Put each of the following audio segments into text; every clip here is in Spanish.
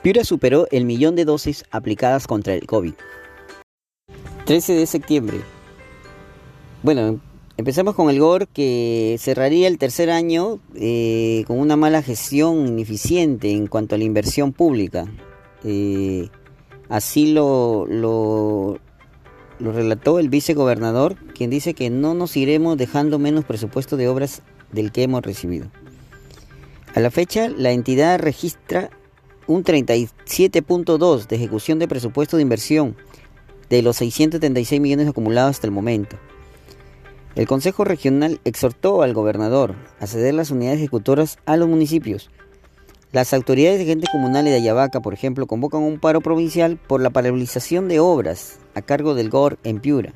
Piura superó el millón de dosis aplicadas contra el COVID. 13 de septiembre. Bueno, empezamos con el GOR que cerraría el tercer año eh, con una mala gestión ineficiente en cuanto a la inversión pública. Eh, así lo, lo, lo relató el vicegobernador, quien dice que no nos iremos dejando menos presupuesto de obras del que hemos recibido. A la fecha, la entidad registra un 37.2 de ejecución de presupuesto de inversión de los 676 millones acumulados hasta el momento. El Consejo Regional exhortó al gobernador a ceder las unidades ejecutoras a los municipios. Las autoridades de gente comunal de Ayabaca, por ejemplo, convocan un paro provincial por la paralización de obras a cargo del GOR en Piura.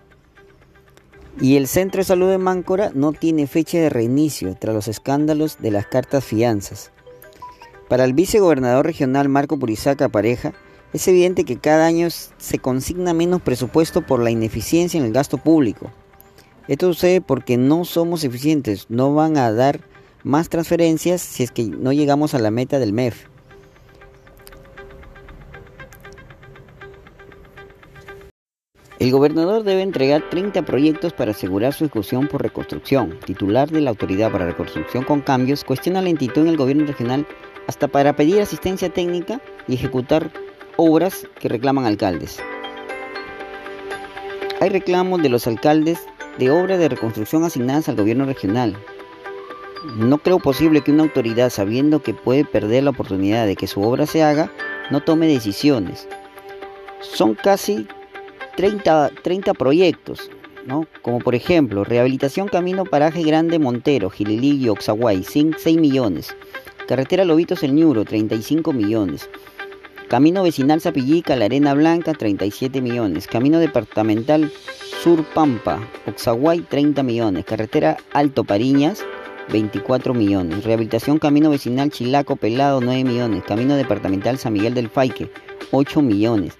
Y el Centro de Salud de Máncora no tiene fecha de reinicio tras los escándalos de las cartas fianzas. Para el vicegobernador regional Marco Purizaca Pareja, es evidente que cada año se consigna menos presupuesto por la ineficiencia en el gasto público. Esto sucede porque no somos eficientes, no van a dar más transferencias si es que no llegamos a la meta del MEF. El gobernador debe entregar 30 proyectos para asegurar su ejecución por reconstrucción. Titular de la Autoridad para Reconstrucción con Cambios cuestiona la lentitud en el gobierno regional hasta para pedir asistencia técnica y ejecutar obras que reclaman alcaldes. Hay reclamos de los alcaldes de obras de reconstrucción asignadas al gobierno regional. No creo posible que una autoridad, sabiendo que puede perder la oportunidad de que su obra se haga, no tome decisiones. Son casi 30, 30 proyectos, ¿no? como por ejemplo, rehabilitación Camino Paraje Grande Montero, Gililí y Oxaguay, 6 millones. Carretera Lobitos El Ñuro, 35 millones. Camino Vecinal Zapillica, La Arena Blanca, 37 millones. Camino Departamental Sur Pampa, Oxaguay, 30 millones. Carretera Alto Pariñas, 24 millones. Rehabilitación Camino Vecinal Chilaco Pelado, 9 millones. Camino Departamental San Miguel del Faique, 8 millones.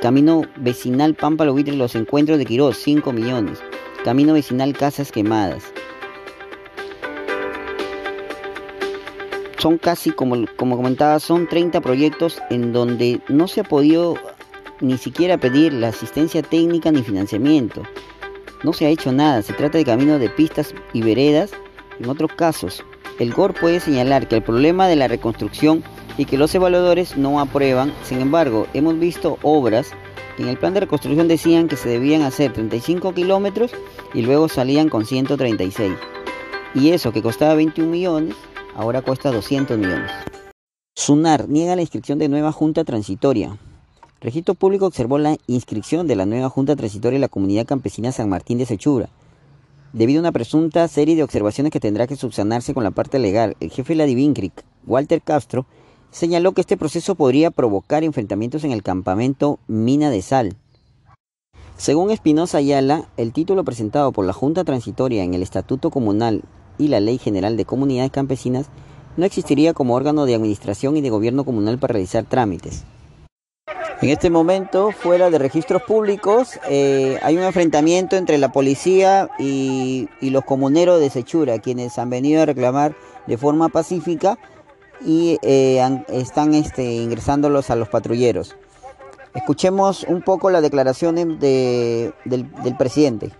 Camino Vecinal Pampa Lobitre Los Encuentros de Quirós, 5 millones. Camino Vecinal Casas Quemadas, son casi, como, como comentaba, son 30 proyectos en donde no se ha podido ni siquiera pedir la asistencia técnica ni financiamiento. No se ha hecho nada, se trata de caminos de pistas y veredas. En otros casos, el GOR puede señalar que el problema de la reconstrucción y que los evaluadores no aprueban, sin embargo, hemos visto obras que en el plan de reconstrucción decían que se debían hacer 35 kilómetros y luego salían con 136. Y eso que costaba 21 millones, ahora cuesta 200 millones. SUNAR niega la inscripción de nueva Junta Transitoria. Registro Público observó la inscripción de la nueva Junta Transitoria en la comunidad campesina San Martín de Sechura. Debido a una presunta serie de observaciones que tendrá que subsanarse con la parte legal, el jefe de la Divincric, Walter Castro, señaló que este proceso podría provocar enfrentamientos en el campamento Mina de Sal. Según Espinosa Ayala, el título presentado por la Junta Transitoria en el Estatuto Comunal y la Ley General de Comunidades Campesinas no existiría como órgano de administración y de gobierno comunal para realizar trámites. En este momento, fuera de registros públicos, eh, hay un enfrentamiento entre la policía y, los comuneros de Sechura, quienes han venido a reclamar de forma pacífica y eh, están este, ingresándolos a los patrulleros. Escuchemos un poco las declaraciones del presidente.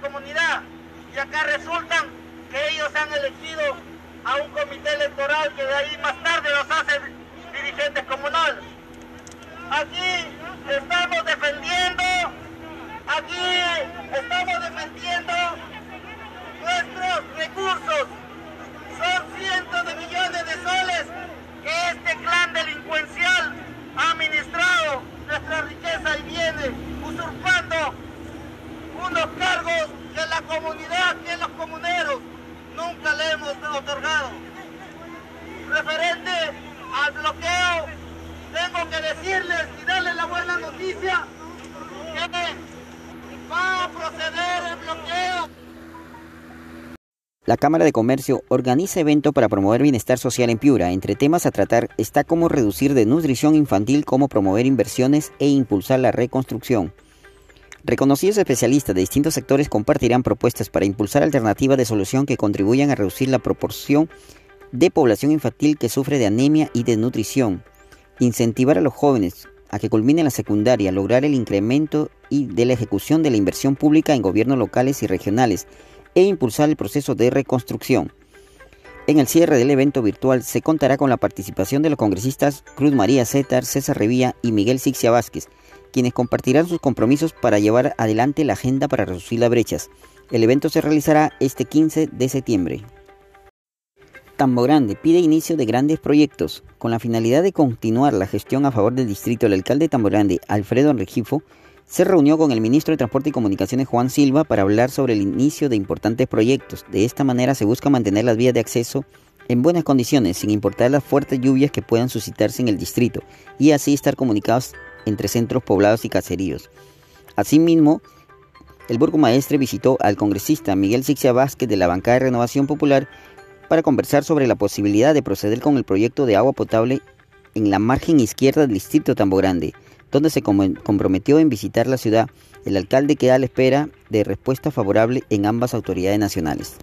Comunidad. Y acá resultan que ellos han elegido a un comité electoral que de ahí más tarde los hace dirigentes comunales. Aquí estamos defendiendo, aquí estamos defendiendo nuestros recursos. Son cientos de millones de soles que este clan delincuencial ha administrado nuestra riqueza y bienes, usurpando unos cargos que la comunidad, que los comuneros, nunca le hemos otorgado. Referente al bloqueo, tengo que decirles y darles la buena noticia que va a proceder el bloqueo. La Cámara de Comercio organiza evento para promover bienestar social en Piura. Entre temas a tratar está cómo reducir desnutrición infantil, cómo promover inversiones e impulsar la reconstrucción. Reconocidos especialistas de distintos sectores compartirán propuestas para impulsar alternativas de solución que contribuyan a reducir la proporción de población infantil que sufre de anemia y desnutrición, incentivar a los jóvenes a que culminen la secundaria, lograr el incremento y de la ejecución de la inversión pública en gobiernos locales y regionales e impulsar el proceso de reconstrucción. En el cierre del evento virtual se contará con la participación de los congresistas Cruz María Zetar, César Revilla y Miguel Sixia Vázquez, quienes compartirán sus compromisos para llevar adelante la agenda para reducir las brechas. El evento se realizará este 15 de septiembre. Tambo Grande pide inicio de grandes proyectos. Con la finalidad de continuar la gestión a favor del distrito, el alcalde de Tambo Grande, Alfredo Regifo, se reunió con el ministro de Transporte y Comunicaciones Juan Silva para hablar sobre el inicio de importantes proyectos. De esta manera se busca mantener las vías de acceso en buenas condiciones, sin importar las fuertes lluvias que puedan suscitarse en el distrito, y así estar comunicados entre centros poblados y caseríos. Asimismo, el burgomaestre visitó al congresista Miguel Sixia Vázquez de la bancada de Renovación Popular para conversar sobre la posibilidad de proceder con el proyecto de agua potable en la margen izquierda del distrito Tambo Grande, donde se comprometió en visitar la ciudad. El alcalde queda a la espera de respuesta favorable en ambas autoridades nacionales.